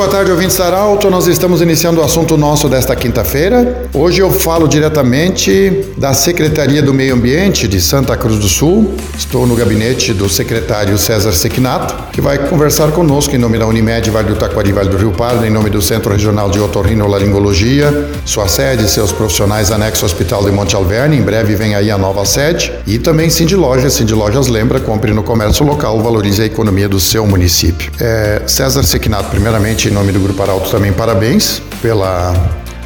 Boa tarde, ouvintes da Arauto. Nós estamos iniciando o assunto nosso desta quinta-feira. Hoje eu falo diretamente da Secretaria do Meio Ambiente de Santa Cruz do Sul. Estou no gabinete do secretário César Sequinato, que vai conversar conosco em nome da Unimed Vale do Taquari Vale do Rio Pardo, em nome do Centro Regional de Otorrinolaringologia, sua sede, seus profissionais anexo Hospital de Monte Alverne. Em breve vem aí a nova sede. E também Cindy Lojas. Cindy Lojas lembra, compre no comércio local, valorize a economia do seu município. É, César Sequinato, primeiramente, em nome do Grupo Arauto, também parabéns pela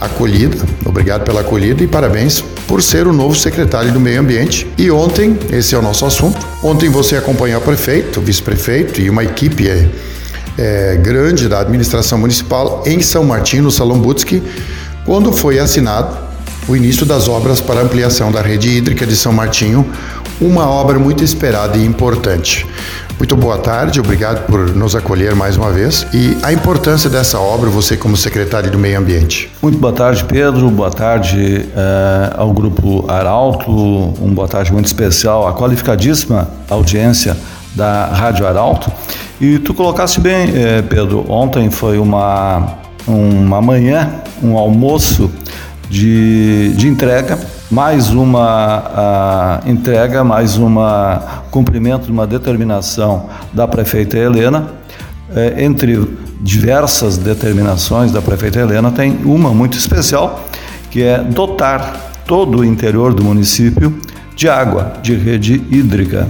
acolhida, obrigado pela acolhida e parabéns por ser o novo secretário do Meio Ambiente. E ontem, esse é o nosso assunto, ontem você acompanhou o prefeito, o vice-prefeito e uma equipe é, é, grande da administração municipal em São Martinho, no Salão Butski, quando foi assinado o início das obras para ampliação da rede hídrica de São Martinho, uma obra muito esperada e importante. Muito boa tarde, obrigado por nos acolher mais uma vez. E a importância dessa obra, você como secretário do Meio Ambiente. Muito boa tarde, Pedro. Boa tarde uh, ao Grupo Arauto. Um boa tarde muito especial à qualificadíssima audiência da Rádio Arauto. E tu colocaste bem, eh, Pedro, ontem foi uma, uma manhã, um almoço de, de entrega mais uma entrega, mais uma cumprimento de uma determinação da prefeita Helena. É, entre diversas determinações da prefeita Helena, tem uma muito especial, que é dotar todo o interior do município de água, de rede hídrica.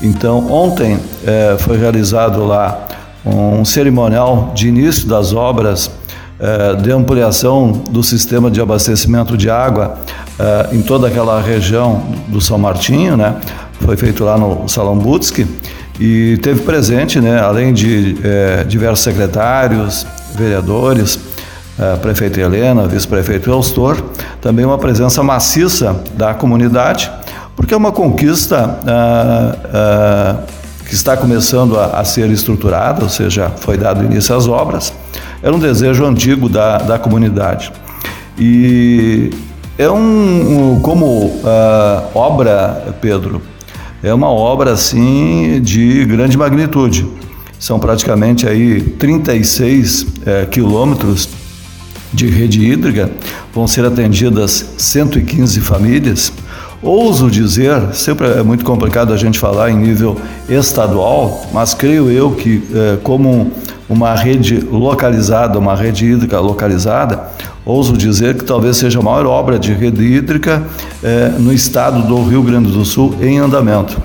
Então, ontem é, foi realizado lá um cerimonial de início das obras de ampliação do sistema de abastecimento de água é, em toda aquela região do São Martinho, né? Foi feito lá no Salão Butski e teve presente, né? Além de é, diversos secretários, vereadores, prefeito Helena, vice-prefeito Elstor, também uma presença maciça da comunidade, porque é uma conquista que está começando a, a ser estruturada, ou seja, foi dado início às obras era um desejo antigo da, da comunidade. E é um, um como uh, obra, Pedro, é uma obra assim de grande magnitude. São praticamente aí 36 eh, quilômetros de rede hídrica, vão ser atendidas 115 famílias. Ouso dizer, sempre é muito complicado a gente falar em nível estadual, mas creio eu que, eh, como uma rede localizada, uma rede hídrica localizada, ouso dizer que talvez seja a maior obra de rede hídrica eh, no estado do Rio Grande do Sul em andamento.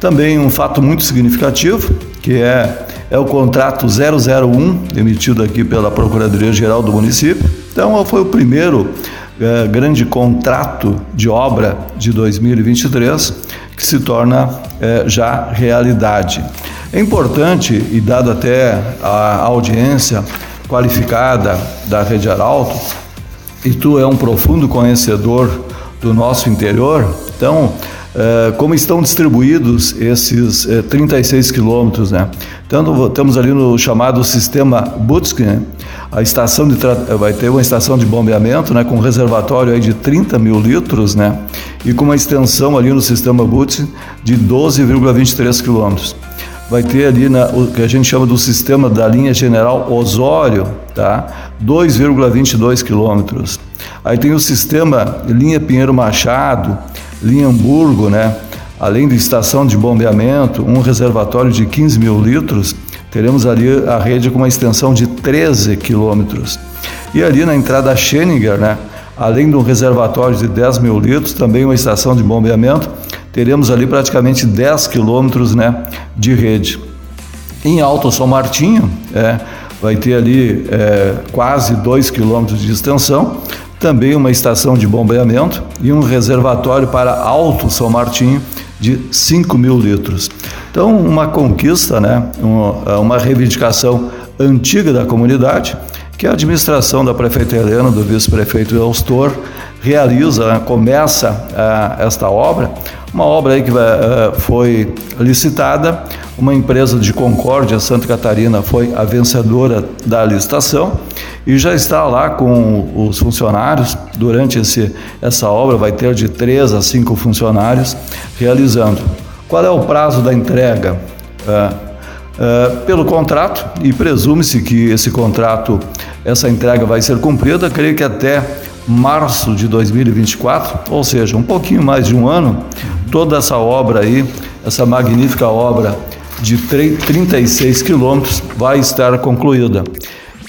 Também um fato muito significativo, que é, é o contrato 001, emitido aqui pela Procuradoria-Geral do município. Então, foi o primeiro eh, grande contrato de obra de 2023 que se torna eh, já realidade. É importante, e dado até a audiência qualificada da Rede Arauto, e tu é um profundo conhecedor do nosso interior, então, eh, como estão distribuídos esses 36 quilômetros, né? Então, estamos ali no chamado sistema Butsk, né? a estação de vai ter uma estação de bombeamento, né, com um reservatório aí de 30 mil litros, né, e com uma extensão ali no sistema Butsk de 12,23 quilômetros vai ter ali na, o que a gente chama do sistema da linha General Osório, tá? 2,22 quilômetros. Aí tem o sistema linha Pinheiro Machado, linha Hamburgo, né? Além da estação de bombeamento, um reservatório de 15 mil litros, teremos ali a rede com uma extensão de 13 quilômetros. E ali na entrada Scheninger, né? Além de um reservatório de 10 mil litros, também uma estação de bombeamento teremos ali praticamente 10 quilômetros né, de rede. Em Alto São Martinho, é, vai ter ali é, quase 2 quilômetros de extensão, também uma estação de bombeamento e um reservatório para Alto São Martinho de 5 mil litros. Então, uma conquista, né, uma, uma reivindicação antiga da comunidade, que a administração da prefeita Helena, do vice-prefeito Elstor, realiza, né, começa uh, esta obra, uma obra que uh, foi licitada, uma empresa de Concórdia, Santa Catarina, foi a vencedora da licitação e já está lá com os funcionários. Durante esse, essa obra, vai ter de três a cinco funcionários realizando. Qual é o prazo da entrega? É, pelo contrato, e presume-se que esse contrato, essa entrega vai ser cumprida, creio que até março de 2024, ou seja, um pouquinho mais de um ano, toda essa obra aí, essa magnífica obra de 36 quilômetros vai estar concluída.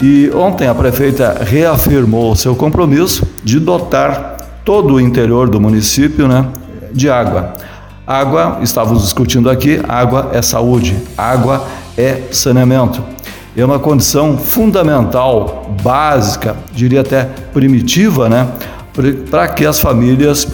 E ontem a prefeita reafirmou seu compromisso de dotar todo o interior do município né, de água. Água, estávamos discutindo aqui, água é saúde, água é saneamento. É uma condição fundamental, básica, diria até primitiva, né, para que as famílias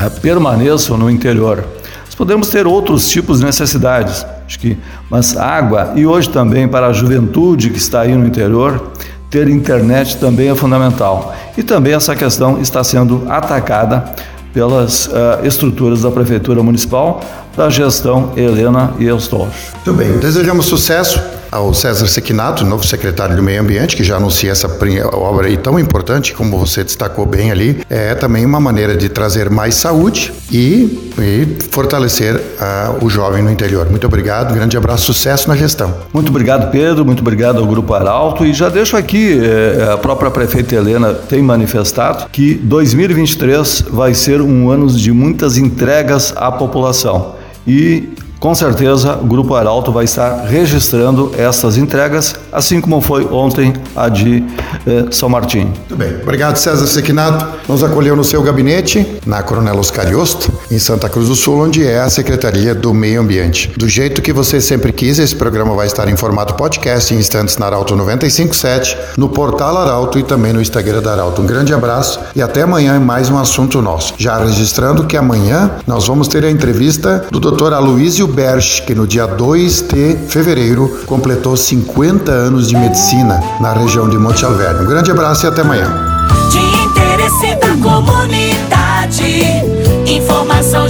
eh, permaneçam no interior. Nós podemos ter outros tipos de necessidades, acho que, mas água e hoje também para a juventude que está aí no interior, ter internet também é fundamental. E também essa questão está sendo atacada pelas uh, estruturas da Prefeitura Municipal, da gestão Helena e Eustócio. Muito bem, desejamos sucesso ao César Sequinato, novo secretário do Meio Ambiente, que já anuncia essa obra aí tão importante, como você destacou bem ali, é também uma maneira de trazer mais saúde e, e fortalecer uh, o jovem no interior. Muito obrigado, grande abraço, sucesso na gestão. Muito obrigado, Pedro, muito obrigado ao Grupo Arauto e já deixo aqui, eh, a própria prefeita Helena tem manifestado que 2023 vai ser um ano de muitas entregas à população. E com certeza, o Grupo Arauto vai estar registrando essas entregas, assim como foi ontem a de eh, São Martim. Muito bem. Obrigado, César Sequinato. Nos acolheu no seu gabinete, na Coronel Oscar Yosto, em Santa Cruz do Sul, onde é a Secretaria do Meio Ambiente. Do jeito que você sempre quis, esse programa vai estar em formato podcast em instantes na Arauto 957, no portal Arauto e também no Instagram da Arauto. Um grande abraço e até amanhã em mais um assunto nosso. Já registrando que amanhã nós vamos ter a entrevista do Dr. Aloysio Que no dia 2 de fevereiro completou 50 anos de medicina na região de Monte Alverne. Um grande abraço e até amanhã. De interesse da comunidade, informação